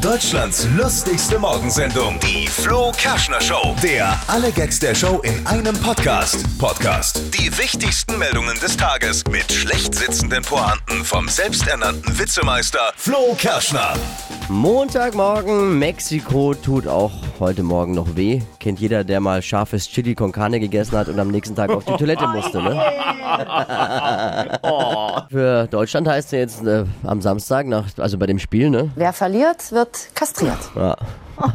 Deutschlands lustigste Morgensendung, die Flo Kerschner Show. Der alle Gags der Show in einem Podcast. Podcast. Die wichtigsten Meldungen des Tages mit schlecht sitzenden Pointen vom selbsternannten Witzemeister Flo Kerschner. Montagmorgen, Mexiko tut auch heute Morgen noch weh. Kennt jeder, der mal scharfes Chili con Carne gegessen hat und am nächsten Tag auf die Toilette musste, ne? Für Deutschland heißt es jetzt äh, am Samstag, nach, also bei dem Spiel, ne? Wer verliert, wird kastriert. Ja.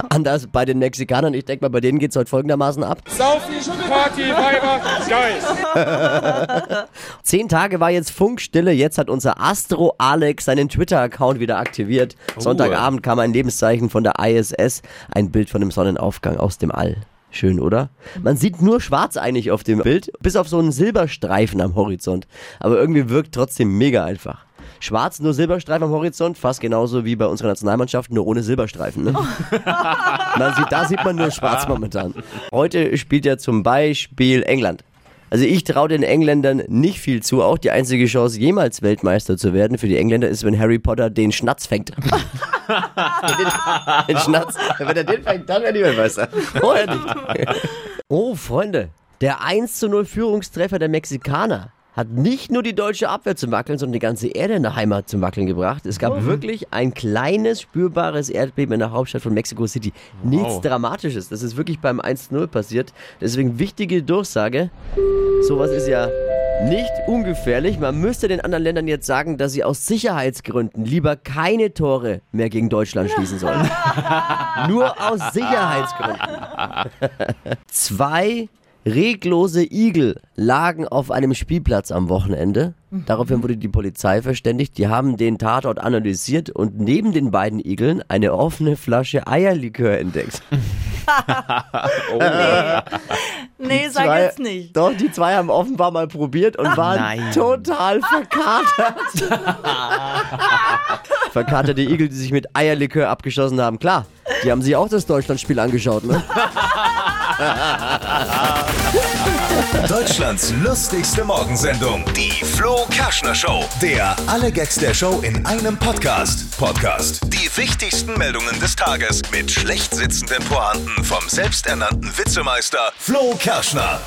Anders bei den Mexikanern. Ich denke mal, bei denen geht es heute folgendermaßen ab. Saufen, Party, Weiber, geil. Zehn Tage war jetzt Funkstille. Jetzt hat unser Astro Alex seinen Twitter-Account wieder aktiviert. Sonntagabend kam ein Lebenszeichen von der ISS. Ein Bild von dem Sonnenaufgang aus dem All. Schön, oder? Man sieht nur schwarz eigentlich auf dem Bild, bis auf so einen Silberstreifen am Horizont. Aber irgendwie wirkt trotzdem mega einfach. Schwarz, nur Silberstreifen am Horizont, fast genauso wie bei unserer Nationalmannschaft, nur ohne Silberstreifen. Ne? man sieht, da sieht man nur schwarz momentan. Heute spielt ja zum Beispiel England. Also ich traue den Engländern nicht viel zu. Auch die einzige Chance, jemals Weltmeister zu werden für die Engländer ist, wenn Harry Potter den Schnatz fängt. den, den Schnatz. Wenn er den fängt, dann werden die Weltmeister. Vorher nicht. Oh, Freunde. Der 1 zu 0 Führungstreffer der Mexikaner hat nicht nur die deutsche Abwehr zum Wackeln, sondern die ganze Erde in der Heimat zum Wackeln gebracht. Es gab wirklich ein kleines, spürbares Erdbeben in der Hauptstadt von Mexico City. Nichts Dramatisches. Das ist wirklich beim 1-0 passiert. Deswegen wichtige Durchsage. Sowas ist ja nicht ungefährlich. Man müsste den anderen Ländern jetzt sagen, dass sie aus Sicherheitsgründen lieber keine Tore mehr gegen Deutschland schließen sollen. Nur aus Sicherheitsgründen. Zwei reglose Igel lagen auf einem Spielplatz am Wochenende. Daraufhin wurde die Polizei verständigt. Die haben den Tatort analysiert und neben den beiden Igeln eine offene Flasche Eierlikör entdeckt. Nee, sag Zwei- jetzt nicht. Doch, die zwei haben offenbar mal probiert und waren nein. total verkatert. Verkaterte Igel, die sich mit Eierlikör abgeschossen haben. Klar, die haben sich auch das Deutschlandspiel angeschaut, ne? Deutschlands lustigste Morgensendung, die Flo Kerschner Show. Der alle Gags der Show in einem Podcast. Podcast. Die wichtigsten Meldungen des Tages mit schlecht sitzenden Pointen vom selbsternannten Witzemeister Flo Kerschner.